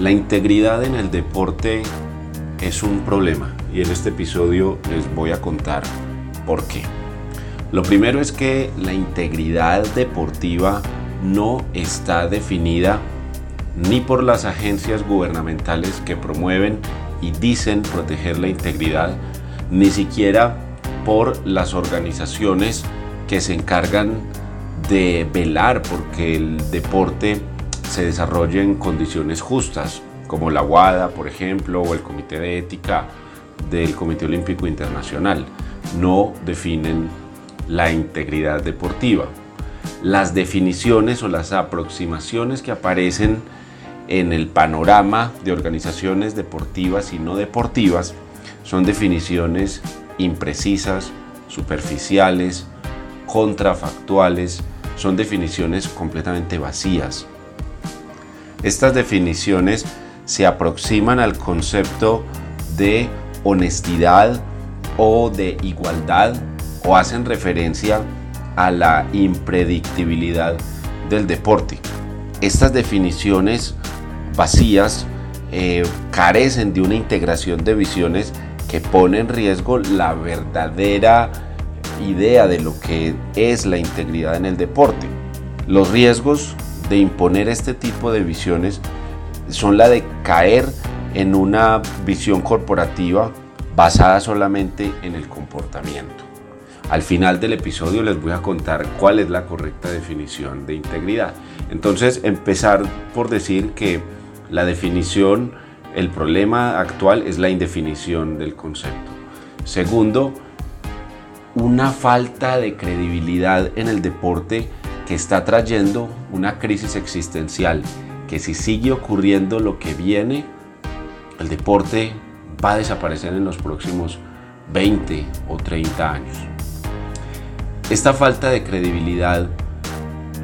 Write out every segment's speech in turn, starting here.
La integridad en el deporte es un problema y en este episodio les voy a contar por qué. Lo primero es que la integridad deportiva no está definida ni por las agencias gubernamentales que promueven y dicen proteger la integridad, ni siquiera por las organizaciones que se encargan de velar porque el deporte se desarrolle en condiciones justas, como la WADA, por ejemplo, o el Comité de Ética del Comité Olímpico Internacional. No definen la integridad deportiva. Las definiciones o las aproximaciones que aparecen en el panorama de organizaciones deportivas y no deportivas son definiciones imprecisas, superficiales, contrafactuales, son definiciones completamente vacías. Estas definiciones se aproximan al concepto de honestidad o de igualdad o hacen referencia a la impredictibilidad del deporte. Estas definiciones vacías eh, carecen de una integración de visiones que pone en riesgo la verdadera idea de lo que es la integridad en el deporte. Los riesgos de imponer este tipo de visiones son la de caer en una visión corporativa basada solamente en el comportamiento. Al final del episodio les voy a contar cuál es la correcta definición de integridad. Entonces, empezar por decir que la definición, el problema actual es la indefinición del concepto. Segundo, una falta de credibilidad en el deporte que está trayendo una crisis existencial, que si sigue ocurriendo lo que viene, el deporte va a desaparecer en los próximos 20 o 30 años. Esta falta de credibilidad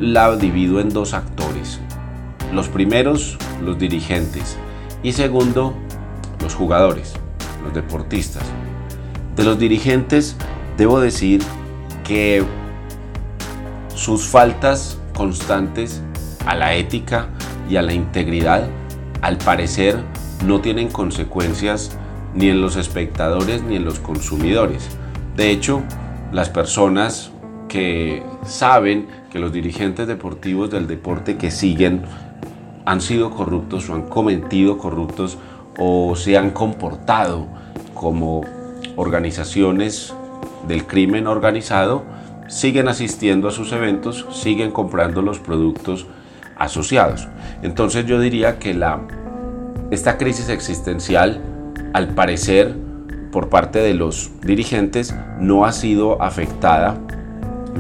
la divido en dos actores. Los primeros, los dirigentes. Y segundo, los jugadores, los deportistas. De los dirigentes, debo decir que sus faltas constantes a la ética y a la integridad, al parecer, no tienen consecuencias ni en los espectadores ni en los consumidores. De hecho, las personas que saben que los dirigentes deportivos del deporte que siguen han sido corruptos o han cometido corruptos o se han comportado como organizaciones del crimen organizado, siguen asistiendo a sus eventos, siguen comprando los productos asociados. Entonces yo diría que la, esta crisis existencial, al parecer, por parte de los dirigentes, no ha sido afectada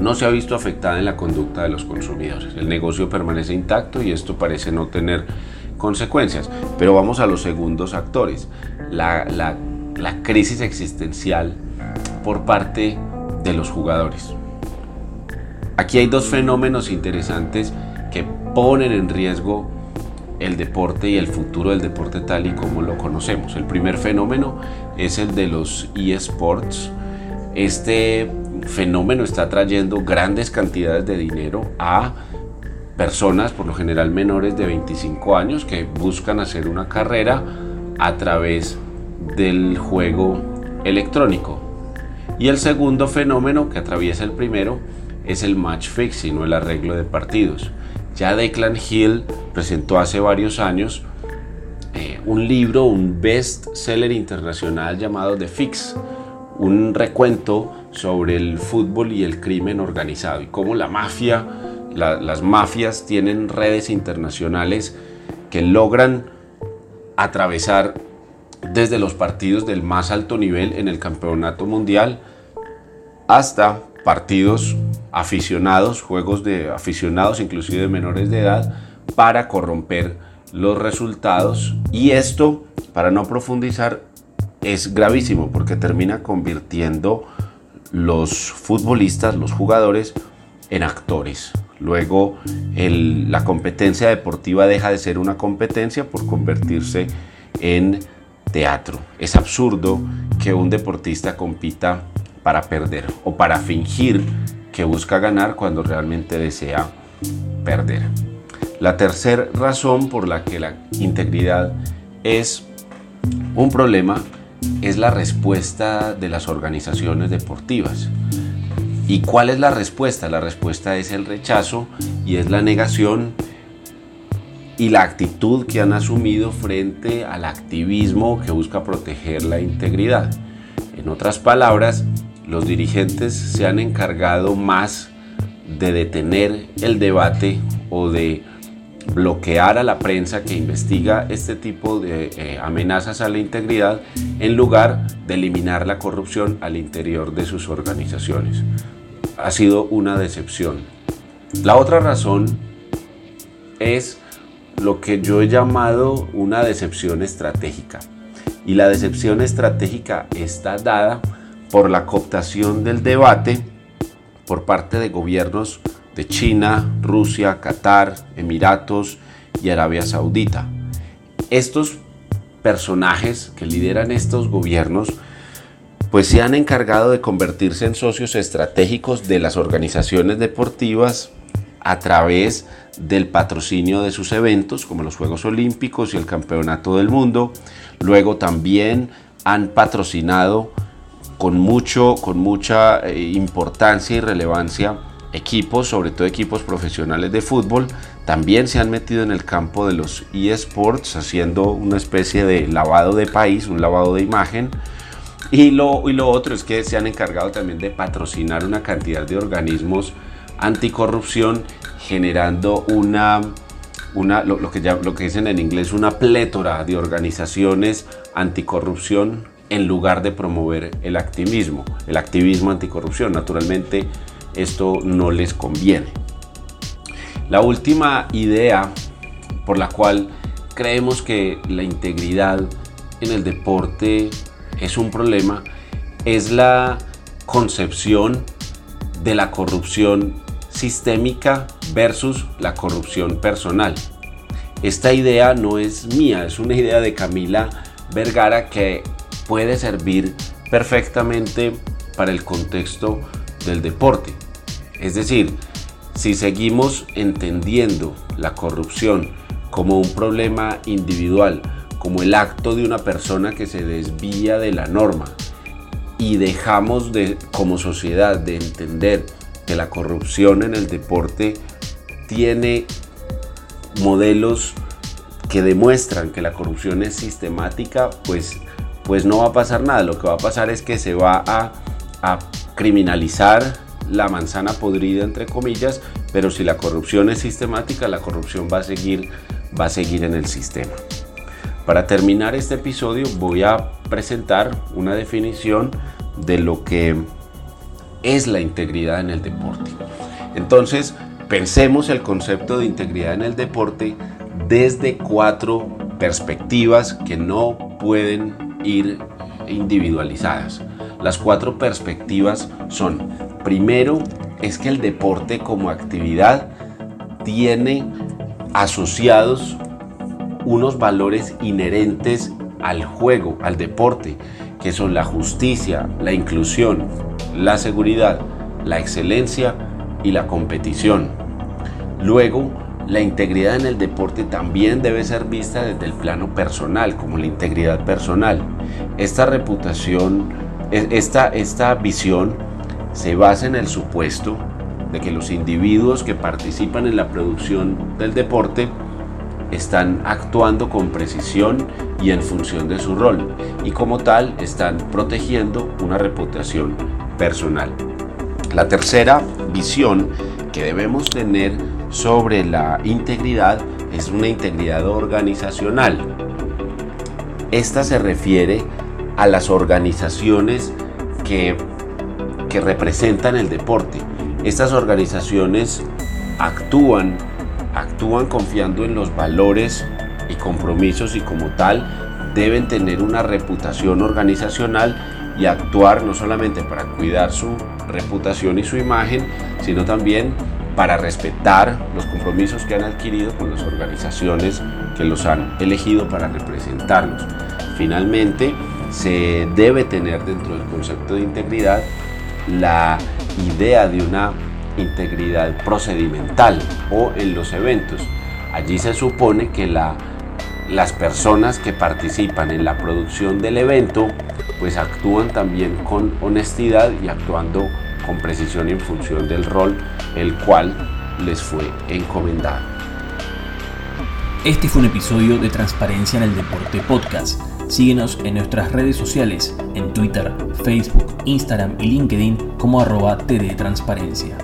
no se ha visto afectada en la conducta de los consumidores. El negocio permanece intacto y esto parece no tener consecuencias. Pero vamos a los segundos actores. La, crisis existencial por parte de los jugadores. Aquí hay dos fenómenos interesantes que ponen en riesgo el deporte y el futuro del deporte tal y como lo conocemos. El primer fenómeno es el de los eSports. Este fenómeno está trayendo grandes cantidades de dinero a personas, por lo general menores de 25 años, que buscan hacer una carrera a través del juego electrónico. Y el segundo fenómeno que atraviesa el primero es el match fixing o el arreglo de partidos. Ya Declan Hill presentó hace varios años eh, un libro, un best seller internacional llamado The Fix, un recuento sobre el fútbol y el crimen organizado y cómo la mafia, las mafias tienen redes internacionales que logran atravesar desde los partidos del más alto nivel en el campeonato mundial hasta partidos aficionados, juegos de aficionados, inclusive de menores de edad, para corromper los resultados. Y esto, para no profundizar, es gravísimo porque termina convirtiendo los futbolistas, los jugadores, en actores. Luego la competencia deportiva deja de ser una competencia por convertirse en teatro. Es absurdo que un deportista compita para perder o para fingir que busca ganar cuando realmente desea perder. La tercera razón por la que la integridad es un problema es la respuesta de las organizaciones deportivas. ¿Y cuál es la respuesta? La respuesta es el rechazo y es la negación y la actitud que han asumido frente al activismo que busca proteger la integridad. En otras palabras, los dirigentes se han encargado más de detener el debate o de bloquear a la prensa que investiga este tipo de eh, amenazas a la integridad en lugar de eliminar la corrupción al interior de sus organizaciones. Ha sido una decepción. La otra razón es lo que yo he llamado una decepción estratégica. Y la decepción estratégica está dada por la cooptación del debate por parte de gobiernos de China, Rusia, Qatar, Emiratos y Arabia Saudita. Estos personajes que lideran estos gobiernos pues se han encargado de convertirse en socios estratégicos de las organizaciones deportivas a través del patrocinio de sus eventos como los Juegos Olímpicos y el Campeonato del Mundo. Luego también han patrocinado con, mucho, con mucha eh, importancia y relevancia equipos, sobre todo equipos profesionales de fútbol, también se han metido en el campo de los eSports haciendo una especie de lavado de país, un lavado de imagen. Y lo, y lo otro es que se han encargado también de patrocinar una cantidad de organismos anticorrupción generando una, una lo, que ya, lo que dicen en inglés una plétora de organizaciones anticorrupción en lugar de promover el activismo, el activismo anticorrupción. Naturalmente esto no les conviene. La última idea por la cual creemos que la integridad en el deporte es un problema es la concepción de la corrupción sistémica versus la corrupción personal. Esta idea no es mía, es una idea de Camila Vergara que puede servir perfectamente para el contexto del deporte. Es decir, si seguimos entendiendo la corrupción como un problema individual, como el acto de una persona que se desvía de la norma y dejamos de como sociedad de entender que la corrupción en el deporte tiene modelos que demuestran que la corrupción es sistemática, pues, pues no va a pasar nada. Lo que va a pasar es que se va a, criminalizar la manzana podrida, entre comillas, pero si la corrupción es sistemática, la corrupción va a seguir, va a seguir en el sistema. Para terminar este episodio voy a presentar una definición de lo que es la integridad en el deporte. Entonces, pensemos el concepto de integridad en el deporte desde cuatro perspectivas que no pueden ir individualizadas. Las cuatro perspectivas son, primero, es que el deporte como actividad tiene asociados unos valores inherentes al juego, al deporte, que son la justicia, la inclusión, la seguridad, la excelencia y la competición. Luego, la integridad en el deporte también debe ser vista desde el plano personal, como la integridad personal. Esta reputación, e, esta, esta visión se basa en el supuesto de que los individuos que participan en la producción del deporte están actuando con precisión y en función de su rol y como tal están protegiendo una reputación personal. La tercera visión que debemos tener sobre la integridad es una integridad organizacional. Esta se refiere a las organizaciones que, que representan el deporte. Estas organizaciones actúan, actúan confiando en los valores y compromisos y como tal deben tener una reputación organizacional y actuar no solamente para cuidar su reputación y su imagen, sino también para respetar los compromisos que han adquirido con las organizaciones que los han elegido para representarlos. Finalmente, se debe tener dentro del concepto de integridad la idea de una integridad procedimental o en los eventos. Allí se supone que las personas que participan en la producción del evento pues actúan también con honestidad y actuando con precisión en función del rol el cual les fue encomendado. Este fue un episodio de Transparencia en el Deporte Podcast. Síguenos en nuestras redes sociales, en Twitter, Facebook, Instagram y LinkedIn como arroba TD Transparencia.